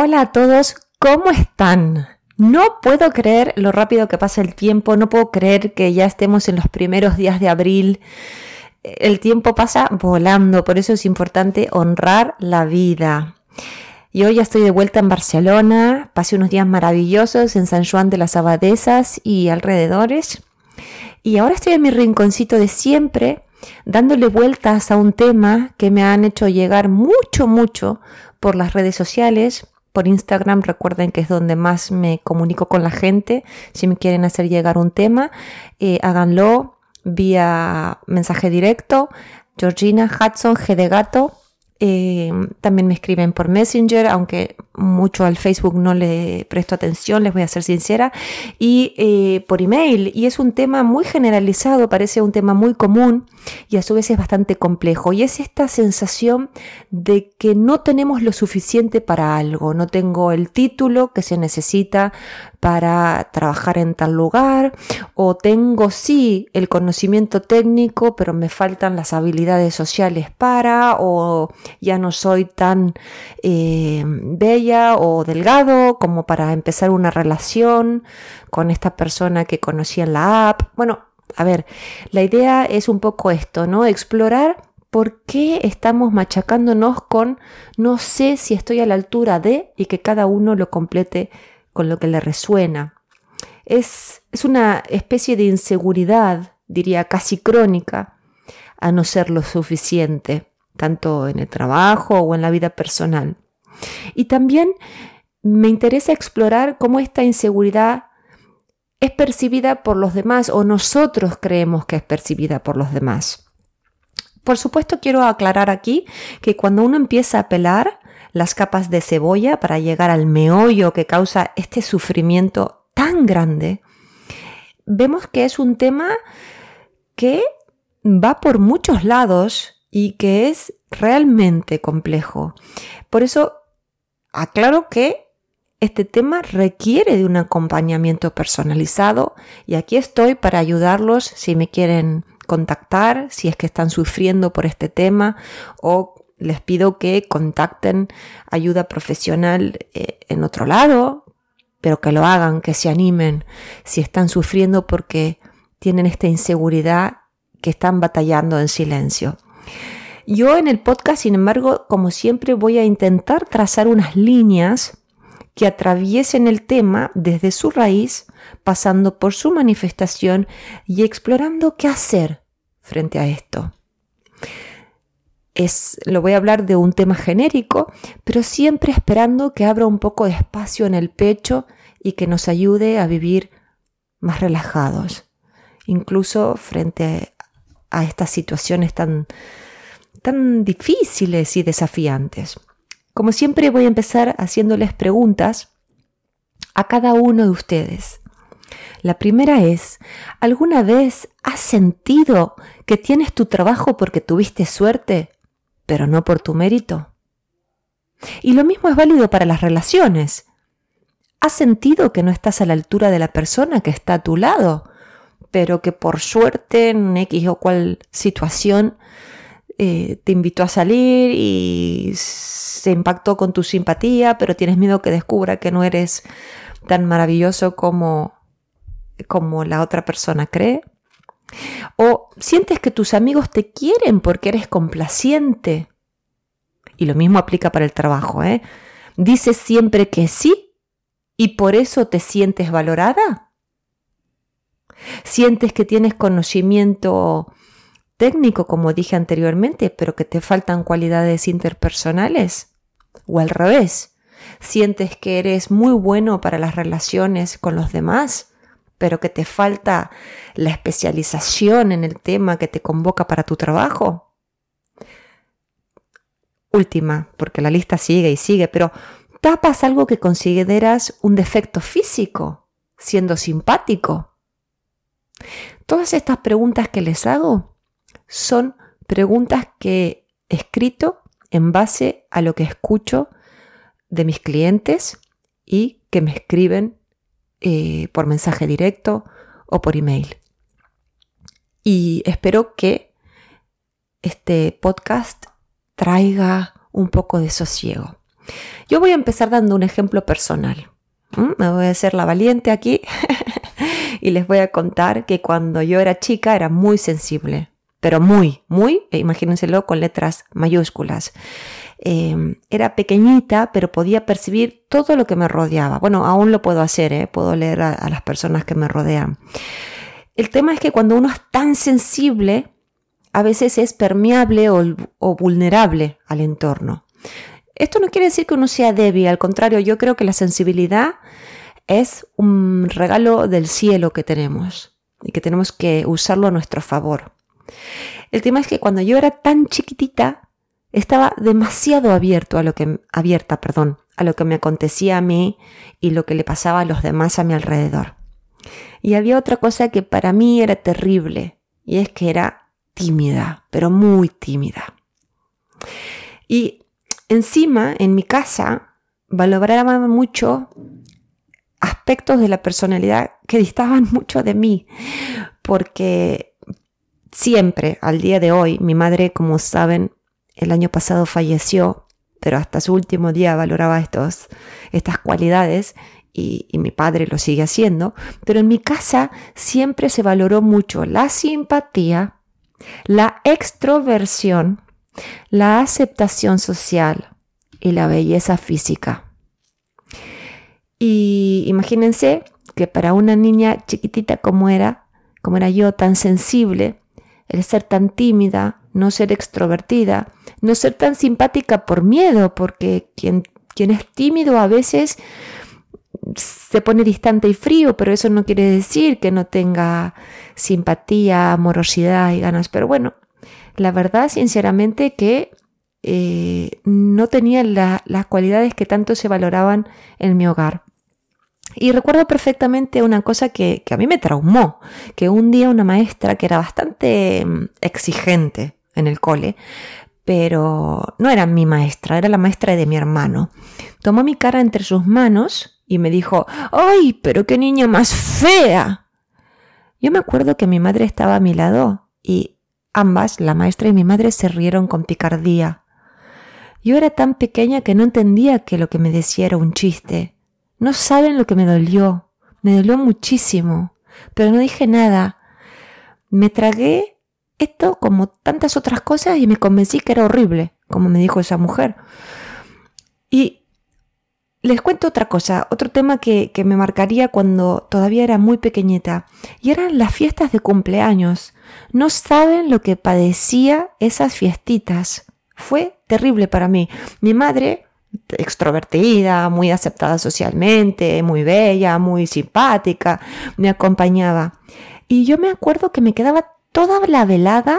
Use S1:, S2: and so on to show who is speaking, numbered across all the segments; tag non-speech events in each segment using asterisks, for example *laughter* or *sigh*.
S1: Hola a todos, ¿cómo están? No puedo creer lo rápido que pasa el tiempo, no puedo creer que ya estemos en los primeros días de abril. El tiempo pasa volando, por eso es importante honrar la vida. Y hoy ya estoy de vuelta en Barcelona, pasé unos días maravillosos en San Juan de las Abadesas y alrededores. Y ahora estoy en mi rinconcito de siempre, dándole vueltas a un tema que me han hecho llegar mucho, mucho por las redes sociales por Instagram, recuerden que es donde más me comunico con la gente. Si me quieren hacer llegar un tema, eh, háganlo vía mensaje directo. Georgina Hudson, G de Gato, eh, también me escriben por Messenger, aunque mucho al Facebook no le presto atención, les voy a ser sincera, y eh, por email. Y es un tema muy generalizado, parece un tema muy común y a su vez es bastante complejo. Y es esta sensación de que no tenemos lo suficiente para algo, no tengo el título que se necesita para trabajar en tal lugar, o tengo sí el conocimiento técnico, pero me faltan las habilidades sociales para, o ya no soy tan eh, bella o delgado como para empezar una relación con esta persona que conocí en la app. Bueno, a ver, la idea es un poco esto, ¿no? Explorar por qué estamos machacándonos con no sé si estoy a la altura de y que cada uno lo complete con lo que le resuena. Es, es una especie de inseguridad, diría casi crónica, a no ser lo suficiente tanto en el trabajo o en la vida personal. Y también me interesa explorar cómo esta inseguridad es percibida por los demás o nosotros creemos que es percibida por los demás. Por supuesto quiero aclarar aquí que cuando uno empieza a pelar las capas de cebolla para llegar al meollo que causa este sufrimiento tan grande, vemos que es un tema que va por muchos lados y que es realmente complejo. Por eso aclaro que este tema requiere de un acompañamiento personalizado y aquí estoy para ayudarlos si me quieren contactar, si es que están sufriendo por este tema o les pido que contacten ayuda profesional eh, en otro lado, pero que lo hagan, que se animen si están sufriendo porque tienen esta inseguridad que están batallando en silencio. Yo en el podcast, sin embargo, como siempre, voy a intentar trazar unas líneas que atraviesen el tema desde su raíz, pasando por su manifestación y explorando qué hacer frente a esto. Lo voy a hablar de un tema genérico, pero siempre esperando que abra un poco de espacio en el pecho y que nos ayude a vivir más relajados, incluso frente a estas situaciones tan, tan difíciles y desafiantes. Como siempre voy a empezar haciéndoles preguntas a cada uno de ustedes. La primera es, ¿alguna vez has sentido que tienes tu trabajo porque tuviste suerte, pero no por tu mérito? Y lo mismo es válido para las relaciones. ¿Has sentido que no estás a la altura de la persona que está a tu lado, pero que por suerte en X o cual situación eh, te invitó a salir y se impactó con tu simpatía, pero tienes miedo que descubra que no eres tan maravilloso como, como la otra persona cree. O sientes que tus amigos te quieren porque eres complaciente. Y lo mismo aplica para el trabajo, ¿eh? Dices siempre que sí y por eso te sientes valorada. Sientes que tienes conocimiento técnico, como dije anteriormente, pero que te faltan cualidades interpersonales. O al revés, sientes que eres muy bueno para las relaciones con los demás, pero que te falta la especialización en el tema que te convoca para tu trabajo. Última, porque la lista sigue y sigue, pero tapas algo que consideras un defecto físico, siendo simpático. Todas estas preguntas que les hago son preguntas que he escrito en base a lo que escucho de mis clientes y que me escriben eh, por mensaje directo o por email. Y espero que este podcast traiga un poco de sosiego. Yo voy a empezar dando un ejemplo personal. Me voy a hacer la valiente aquí *laughs* y les voy a contar que cuando yo era chica era muy sensible, pero muy, muy, e imagínenselo con letras mayúsculas. Em, era pequeñita, pero podía percibir todo lo que me rodeaba. Bueno, aún lo puedo hacer, ¿eh? puedo leer a, las personas que me rodean. El tema es que cuando uno es tan sensible, a veces es permeable o vulnerable al entorno. Esto no quiere decir que uno sea débil, al contrario, yo creo que la sensibilidad es un regalo del cielo que tenemos y que tenemos que usarlo a nuestro favor. El tema es que cuando yo era tan chiquitita, estaba demasiado abierto a lo que, abierta, perdón, a lo que me acontecía a mí y lo que le pasaba a los demás a mi alrededor. Y había otra cosa que para mí era terrible, y es que era tímida, pero muy tímida. Y Encima, en mi casa, valoraba mucho aspectos de la personalidad que *laughs* distaban mucho de mí, porque siempre, al día de hoy, mi madre, como saben, el año pasado falleció, pero hasta su último día valoraba estos, estas cualidades y, mi padre lo sigue haciendo, pero en mi casa siempre se valoró mucho la simpatía, la extroversión, la aceptación social y la belleza física. Y imagínense que para una niña chiquitita como era, como era yo, tan sensible, el ser tan tímida, no ser extrovertida, no ser tan simpática por miedo, porque quien, quien es tímido a veces se pone distante y frío, pero eso no quiere decir que no tenga simpatía, amorosidad y ganas. Pero bueno, la verdad, sinceramente, que eh, no tenía las cualidades que tanto se valoraban en mi hogar. Y recuerdo perfectamente una cosa que, a mí me traumó, que un día una maestra que era bastante mm, exigente en el cole, pero no era mi maestra, era la maestra de mi hermano, tomó mi cara entre sus manos y me dijo, ¡ay, pero qué niña más fea! Yo me acuerdo que mi madre estaba a mi lado y Ambas, la maestra y mi madre, se rieron con picardía. Yo era tan pequeña que no entendía que lo que me decía era un chiste. No saben lo que me dolió. Me dolió muchísimo. Pero no dije nada. Me tragué esto como tantas otras cosas y me convencí que era horrible, como me dijo esa mujer. Y les cuento otra cosa, otro tema que, que, me marcaría cuando todavía era muy pequeñita, y eran las fiestas de cumpleaños. No saben lo que padecía esas fiestitas. Fue terrible para mí. Mi madre, extrovertida, muy aceptada socialmente, muy bella, muy simpática, me acompañaba. Y yo me acuerdo que me quedaba toda la velada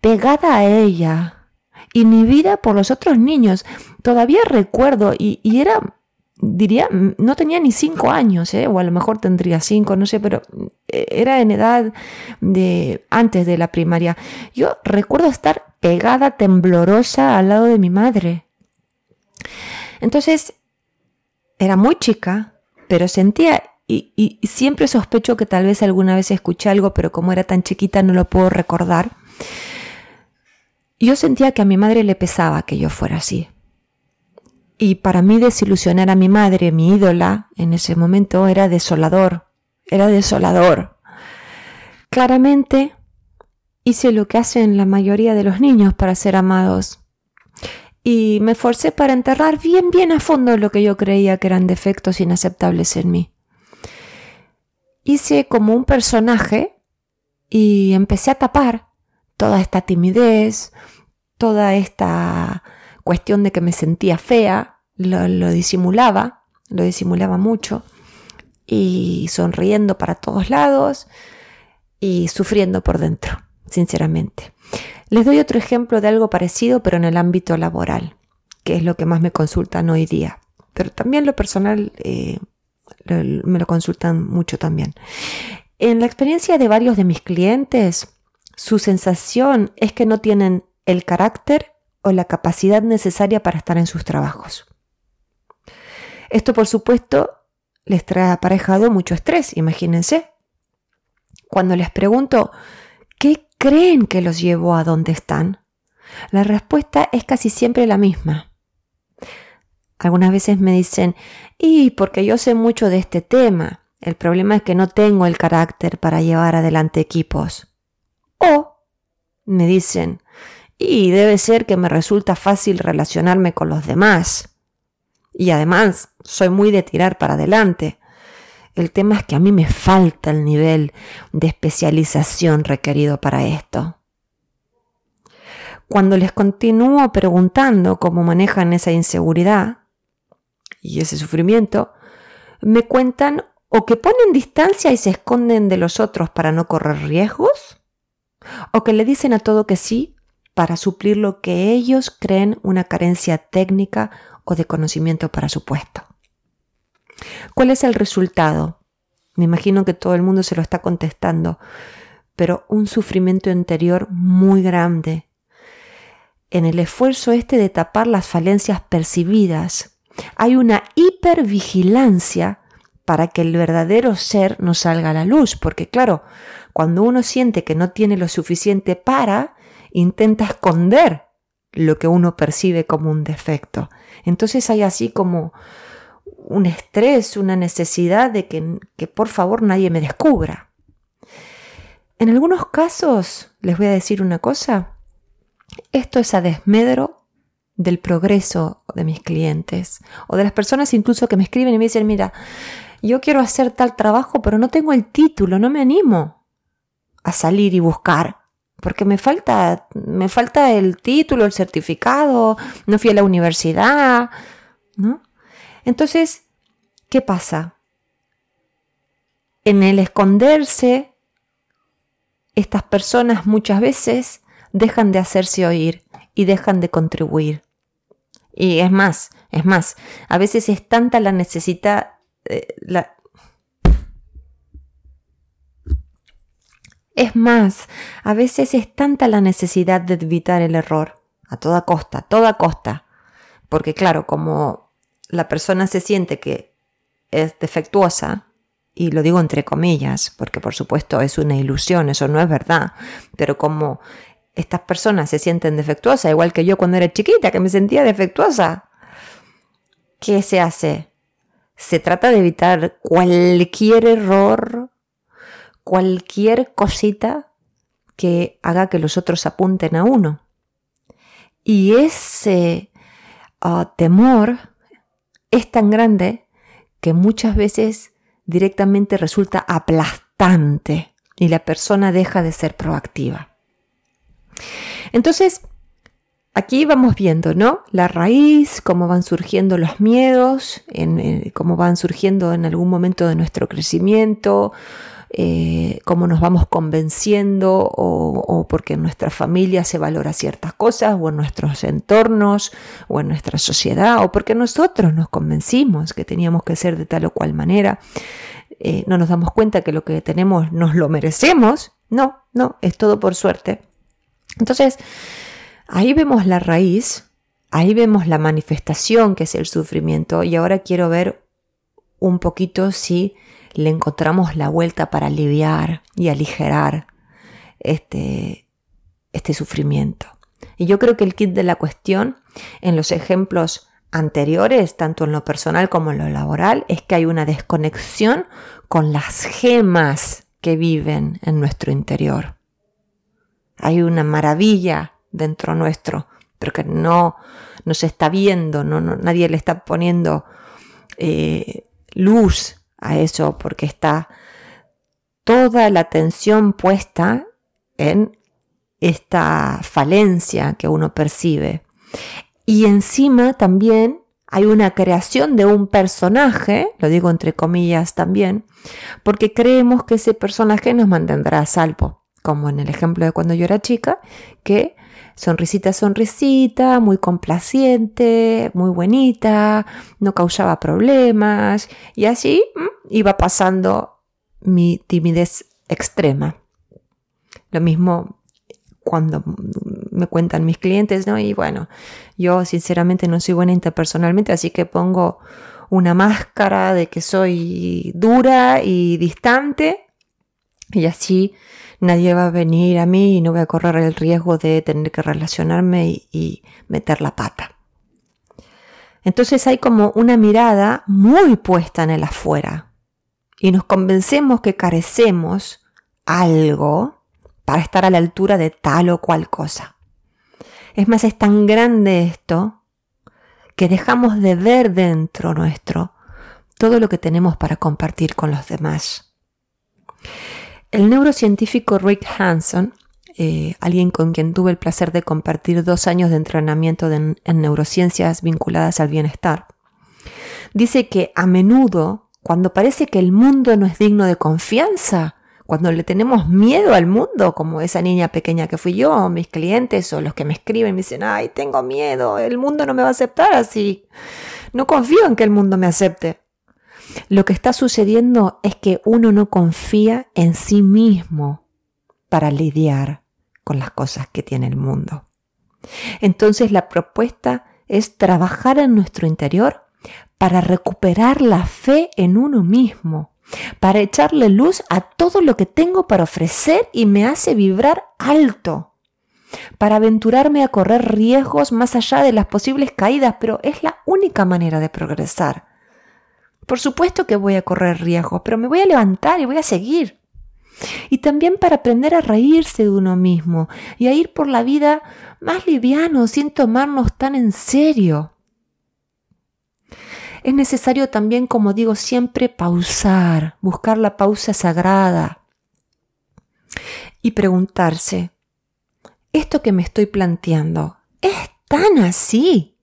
S1: pegada a ella, inhibida por los otros niños. Todavía recuerdo, y, y era diría, no tenía ni cinco años, ¿eh? o a lo mejor tendría cinco, no sé, pero eh, era en edad de antes de la primaria. Yo recuerdo estar pegada, temblorosa al lado de mi madre. Entonces, era muy chica, pero sentía, y, y siempre sospecho que tal vez alguna vez escuché algo, pero como era tan chiquita no lo puedo recordar. Yo sentía que a mi madre le pesaba que yo fuera así y para mí desilusionar a mi madre, mi ídola, en ese momento era desolador, era desolador. Claramente hice lo que hacen la mayoría de los niños para ser amados. Y me forcé para enterrar bien, bien a fondo lo que yo creía que eran defectos inaceptables en mí. Hice como un personaje y empecé a tapar toda esta timidez, toda esta cuestión de que me sentía fea, lo, disimulaba, lo disimulaba mucho, y sonriendo para todos lados y sufriendo por dentro, sinceramente. Les doy otro ejemplo de algo parecido, pero en el ámbito laboral, que es lo que más me consultan hoy día. Pero también lo personal eh, me lo consultan mucho también. En la experiencia de varios de mis clientes, su sensación es que no tienen el carácter o la capacidad necesaria para estar en sus trabajos. Esto, por supuesto, les trae aparejado mucho estrés, imagínense. Cuando les pregunto, ¿qué creen que los llevó a donde están? La respuesta es casi siempre la misma. Algunas veces me dicen, y porque yo sé mucho de este tema, el problema es que no tengo el carácter para llevar adelante equipos. O me dicen, y debe ser que me resulta fácil relacionarme con los demás. Y además, soy muy de tirar para adelante. El tema es que a mí me falta el nivel de especialización requerido para esto. Cuando les continúo preguntando cómo manejan esa inseguridad y ese sufrimiento, me cuentan o que ponen distancia y se esconden de los otros para no correr riesgos, o que le dicen a todo que sí para suplir lo que ellos creen una carencia técnica o de conocimiento para su puesto. ¿Cuál es el resultado? Me imagino que todo el mundo se lo está contestando, pero un sufrimiento interior muy grande. En el esfuerzo este de tapar las falencias percibidas, hay una hipervigilancia para que el verdadero ser no salga a la luz, porque claro, cuando uno siente que no tiene lo suficiente para, intenta esconder lo que uno percibe como un defecto. Entonces hay así como un estrés, una necesidad de que, que por favor nadie me descubra. En algunos casos, les voy a decir una cosa, esto es a desmedro del progreso de mis clientes o de las personas incluso que me escriben y me dicen, mira, yo quiero hacer tal trabajo, pero no tengo el título, no me animo a salir y buscar, porque me falta, me falta el título, el certificado, no fui a la universidad, ¿no? Entonces, ¿qué pasa? En el esconderse, estas personas muchas veces dejan de hacerse oír y dejan de contribuir. Y es más, es más, a veces es tanta la necesidad, eh, es más, a veces es tanta la necesidad de evitar el error, a toda costa, a toda costa. Porque claro, como la persona se siente que es defectuosa, y lo digo entre comillas, porque por supuesto es una ilusión, eso no es verdad, pero como estas personas se sienten defectuosas, igual que yo cuando era chiquita, que me sentía defectuosa, ¿qué se hace? Se trata de evitar cualquier error, cualquier cosita que haga que los otros apunten a uno. Y ese ah, temor es tan grande que muchas veces directamente resulta aplastante y la persona deja de ser proactiva. Entonces, Aquí vamos viendo, ¿no? La raíz, cómo van surgiendo los miedos, en, cómo van surgiendo en algún momento de nuestro crecimiento, eh, cómo nos vamos convenciendo o, porque en nuestra familia se valora ciertas cosas o en nuestros entornos o en nuestra sociedad o porque nosotros nos convencimos que teníamos que ser de tal o cual manera. Eh, no nos damos cuenta que lo que tenemos nos lo merecemos. No, no, es todo por suerte. Entonces, Ahí vemos la raíz, ahí vemos la manifestación que es el sufrimiento y ahora quiero ver un poquito si le encontramos la vuelta para aliviar y aligerar este, este sufrimiento. Y yo creo que el kit de la cuestión en los ejemplos anteriores, tanto en lo personal como en lo laboral, es que hay una desconexión con las gemas que viven en nuestro interior. Hay una maravilla dentro nuestro, pero que no, no se está viendo, no, nadie le está poniendo eh, luz a eso porque está toda la atención puesta en esta falencia que uno percibe. Y encima también hay una creación de un personaje, lo digo entre comillas también, porque creemos que ese personaje nos mantendrá a salvo, como en el ejemplo de cuando yo era chica, que sonrisita, sonrisita, muy complaciente, muy bonita, no causaba problemas y así mm, iba pasando mi timidez extrema. Lo mismo cuando me cuentan mis clientes, ¿no? Y bueno, yo sinceramente no soy buena interpersonalmente, así que pongo una máscara de que soy dura y distante y así nadie va a venir a mí y no voy a correr el riesgo de tener que relacionarme y, meter la pata. Entonces hay como una mirada muy puesta en el afuera y nos convencemos que carecemos algo para estar a la altura de tal o cual cosa. Es más, es tan grande esto que dejamos de ver dentro nuestro todo lo que tenemos para compartir con los demás. El neurocientífico Rick Hanson, eh, alguien con quien tuve el placer de compartir dos años de entrenamiento en neurociencias vinculadas al bienestar, dice que a menudo, cuando parece que el mundo no es digno de confianza, cuando le tenemos miedo al mundo, como esa niña pequeña que fui yo, o mis clientes, o los que me escriben, me dicen, ay, tengo miedo, el mundo no me va a aceptar así. No confío en que el mundo me acepte. Lo que está sucediendo es que uno no confía en sí mismo para lidiar con las cosas que tiene el mundo. Entonces la propuesta es trabajar en nuestro interior para recuperar la fe en uno mismo, para echarle luz a todo lo que tengo para ofrecer y me hace vibrar alto, para aventurarme a correr riesgos más allá de las posibles caídas, pero es la única manera de progresar. Por supuesto que voy a correr riesgos, pero me voy a levantar y voy a seguir. Y también para aprender a reírse de uno mismo y a ir por la vida más liviano, sin tomarnos tan en serio. Es necesario también, como digo siempre, pausar, buscar la pausa sagrada y preguntarse, ¿esto que me estoy planteando es tan así?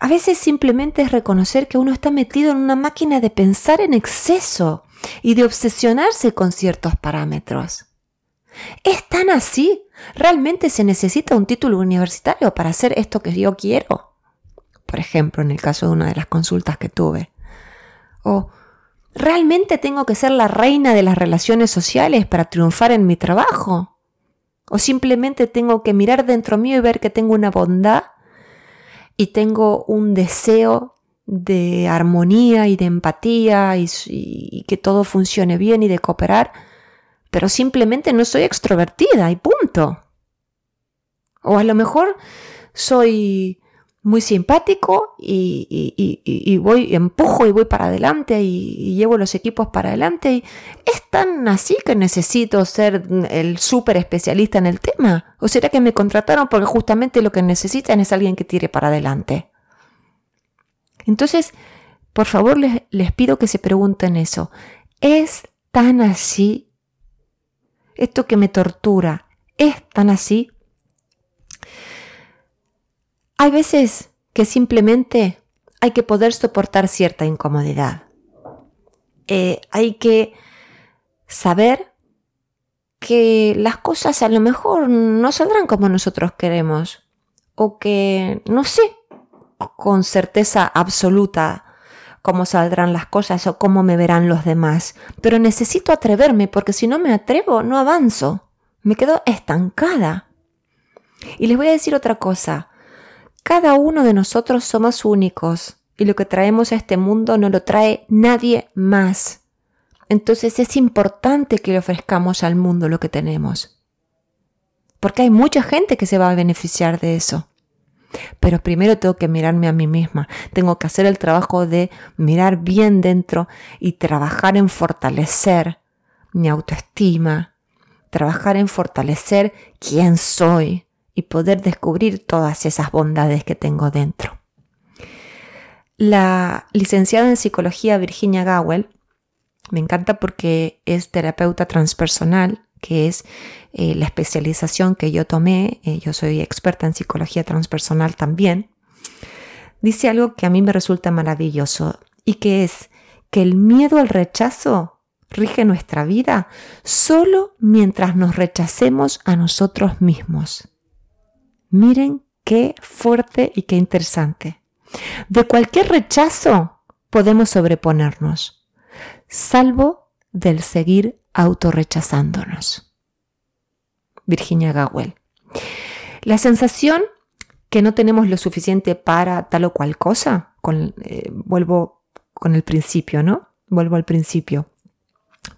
S1: A veces simplemente es reconocer que uno está metido en una máquina de pensar en exceso y de obsesionarse con ciertos parámetros. ¿Es tan así? ¿Realmente se necesita un título universitario para hacer esto que yo quiero? Por ejemplo, en el caso de una de las consultas que tuve. O ¿realmente tengo que ser la reina de las relaciones sociales para triunfar en mi trabajo? ¿O simplemente tengo que mirar dentro mío y ver que tengo una bondad y tengo un deseo de armonía y de empatía y, que todo funcione bien y de cooperar, pero simplemente no soy extrovertida y punto. O a lo mejor soy muy simpático y, voy, empujo y voy para adelante y, llevo los equipos para adelante. Y es tan así que necesito ser el súper especialista en el tema. ¿O será que me contrataron porque justamente lo que necesitan es alguien que tire para adelante? Entonces, por favor, les, les pido que se pregunten eso. ¿Es tan así? Esto que me tortura, ¿es tan así? Hay veces que simplemente hay que poder soportar cierta incomodidad. Eh, hay que saber que las cosas a lo mejor no saldrán como nosotros queremos o que no sé con certeza absoluta cómo saldrán las cosas o cómo me verán los demás, pero necesito atreverme porque si no me atrevo no avanzo, me quedo estancada. Y les voy a decir otra cosa, cada uno de nosotros somos únicos y lo que traemos a este mundo no lo trae nadie más. Entonces es importante que le ofrezcamos al mundo lo que tenemos. Porque hay mucha gente que se va a beneficiar de eso. Pero primero tengo que mirarme a mí misma. Tengo que hacer el trabajo de mirar bien dentro y trabajar en fortalecer mi autoestima, trabajar en fortalecer quién soy, y poder descubrir todas esas bondades que tengo dentro. La licenciada en psicología Virginia Gowell me encanta porque es terapeuta transpersonal, que es eh, la especialización que yo tomé. Eh, yo soy experta en psicología transpersonal también. Dice algo que a mí me resulta maravilloso y que es que el miedo al rechazo rige nuestra vida solo mientras nos rechacemos a nosotros mismos. Miren qué fuerte y qué interesante. De cualquier rechazo podemos sobreponernos, salvo del seguir autorrechazándonos. Virginia Gawel. La sensación que no tenemos lo suficiente para tal o cual cosa, eh, vuelvo con el principio, ¿no? Vuelvo al principio.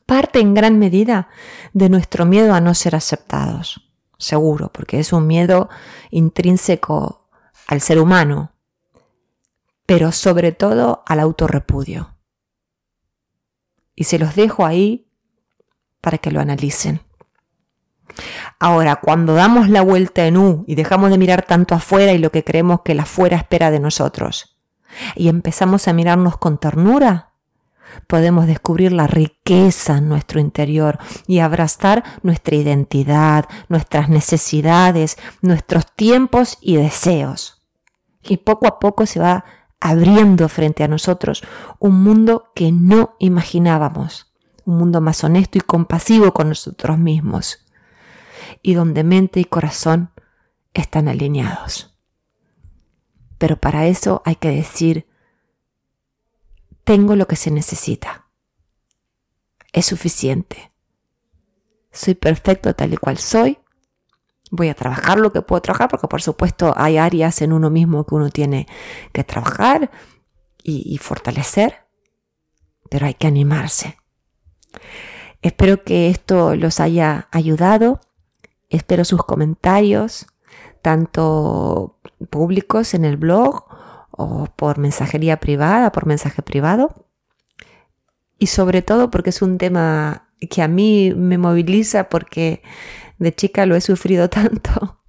S1: Parte en gran medida de nuestro miedo a no ser aceptados seguro, porque es un miedo intrínseco al ser humano. pero sobre todo al autorrepudio. Y se los dejo ahí para que lo analicen. Ahora, cuando damos la vuelta en U y dejamos de mirar tanto afuera y lo que creemos que la afuera espera de nosotros, y empezamos a mirarnos con ternura, podemos descubrir la riqueza en nuestro interior y abrazar nuestra identidad, nuestras necesidades, nuestros tiempos y deseos. Y poco a poco se va abriendo frente a nosotros un mundo que no imaginábamos, un mundo más honesto y compasivo con nosotros mismos, y donde mente y corazón están alineados. Pero para eso hay que decir, tengo lo que se necesita. Es suficiente. Soy perfecto tal y cual soy. Voy a trabajar lo que puedo trabajar porque por supuesto hay áreas en uno mismo que uno tiene que trabajar y, fortalecer, pero hay que animarse. Espero que esto los haya ayudado. Espero sus comentarios, tanto públicos en el blog o por mensajería privada, por mensaje privado. Y sobre todo porque es un tema que a mí me moviliza porque de chica lo he sufrido *laughs* tanto.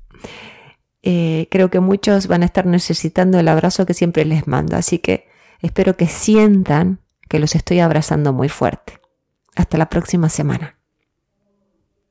S1: Eh, creo que muchos van a estar necesitando el abrazo que siempre les mando. Así que espero que sientan que los estoy abrazando muy fuerte. Hasta la próxima semana.